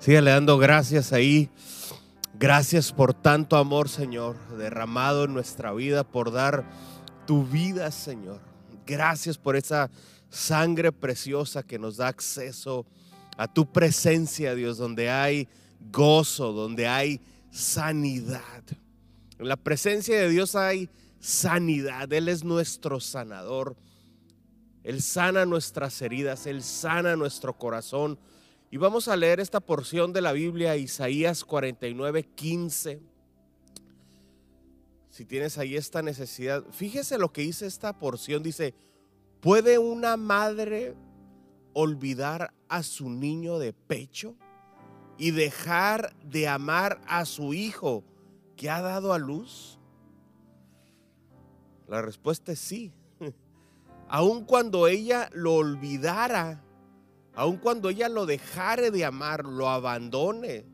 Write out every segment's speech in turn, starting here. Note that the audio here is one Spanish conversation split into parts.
Sígale dando gracias ahí. Gracias por tanto amor, Señor, derramado en nuestra vida, por dar tu vida, Señor. Gracias por esa sangre preciosa que nos da acceso a tu presencia, Dios, donde hay gozo, donde hay sanidad. En la presencia de Dios hay sanidad. Él es nuestro sanador. Él sana nuestras heridas, Él sana nuestro corazón. Y vamos a leer esta porción de la Biblia, Isaías 49, 15. Si tienes ahí esta necesidad, fíjese lo que dice esta porción. Dice, ¿puede una madre olvidar a su niño de pecho y dejar de amar a su hijo que ha dado a luz? La respuesta es sí. Aun cuando ella lo olvidara, aun cuando ella lo dejare de amar, lo abandone,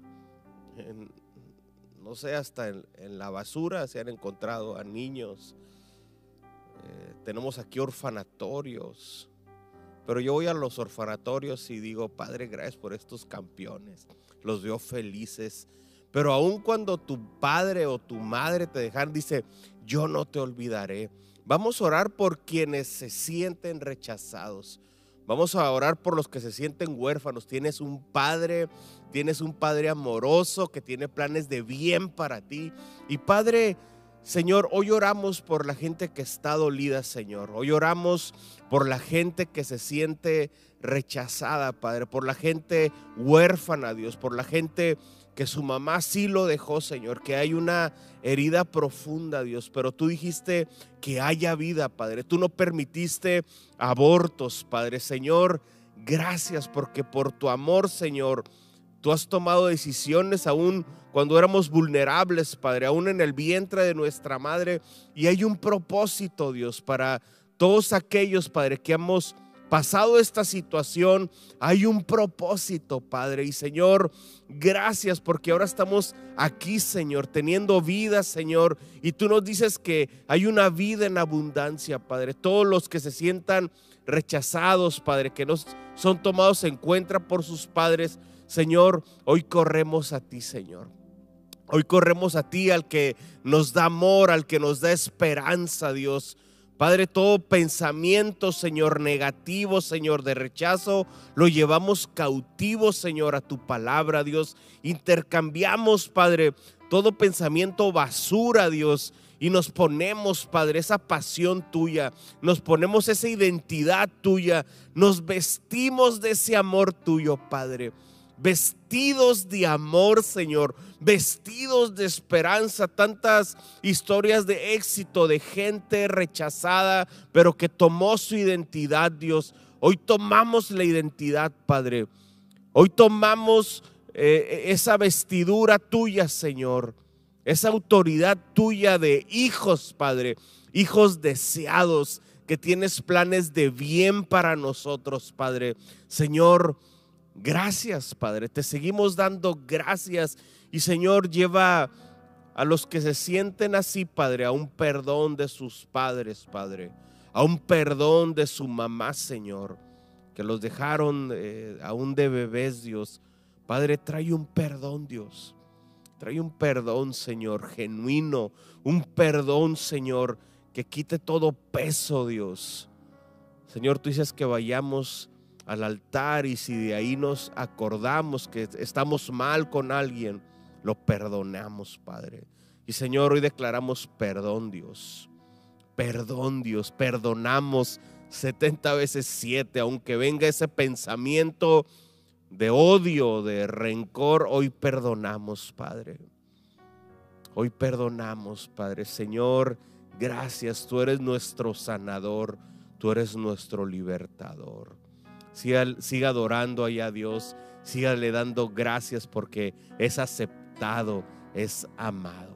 no sé, hasta en, la basura se han encontrado a niños. Eh, tenemos aquí orfanatorios. Pero yo voy a los orfanatorios y digo, Padre, gracias por estos campeones. Los veo felices. Pero aun cuando tu padre o tu madre te dejan, dice, yo no te olvidaré. Vamos a orar por quienes se sienten rechazados. Vamos a orar por los que se sienten huérfanos. Tienes un padre, tienes un padre amoroso que tiene planes de bien para ti. Y Padre, Señor, hoy oramos por la gente que está dolida, Señor. Hoy oramos por la gente que se siente rechazada, Padre, por la gente huérfana, Dios, por la gente que su mamá sí lo dejó, Señor, que hay una herida profunda, Dios, pero tú dijiste que haya vida, Padre. Tú no permitiste abortos, Padre. Señor, gracias porque por tu amor, Señor, tú has tomado decisiones aún cuando éramos vulnerables, Padre, aún en el vientre de nuestra madre. Y hay un propósito, Dios, para todos aquellos, Padre, que hemos pasado esta situación, hay un propósito, Padre. Y Señor, gracias porque ahora estamos aquí, Señor, teniendo vida, Señor. Y tú nos dices que hay una vida en abundancia, Padre. Todos los que se sientan rechazados, Padre, que no son tomados en cuenta por sus padres, Señor, hoy corremos a ti, Señor. Hoy corremos a ti, al que nos da amor, al que nos da esperanza, Dios. Padre, todo pensamiento, Señor, negativo, Señor, de rechazo, lo llevamos cautivo, Señor, a tu palabra, Dios. Intercambiamos, Padre, todo pensamiento basura, Dios. Y nos ponemos, Padre, esa pasión tuya, nos ponemos esa identidad tuya, nos vestimos de ese amor tuyo, Padre vestidos de amor, Señor, vestidos de esperanza, tantas historias de éxito de gente rechazada, pero que tomó su identidad, Dios. Hoy tomamos la identidad, Padre. Hoy tomamos eh, esa vestidura tuya, Señor. Esa autoridad tuya de hijos, Padre. Hijos deseados, que tienes planes de bien para nosotros, Padre. Señor, Gracias, Padre. Te seguimos dando gracias. Y Señor, lleva a los que se sienten así, Padre, a un perdón de sus padres, Padre. A un perdón de su mamá, Señor. Que los dejaron eh, aún de bebés, Dios. Padre, trae un perdón, Dios. Trae un perdón, Señor, genuino. Un perdón, Señor, que quite todo peso, Dios. Señor, tú dices que vayamos al altar y si de ahí nos acordamos que estamos mal con alguien, lo perdonamos, Padre. Y Señor, hoy declaramos perdón, Dios. Perdón, Dios. Perdonamos 70 veces 7, aunque venga ese pensamiento de odio, de rencor, hoy perdonamos, Padre. Hoy perdonamos, Padre. Señor, gracias. Tú eres nuestro sanador. Tú eres nuestro libertador siga, adorando allá a Dios, siga le dando gracias porque es aceptado, es amado.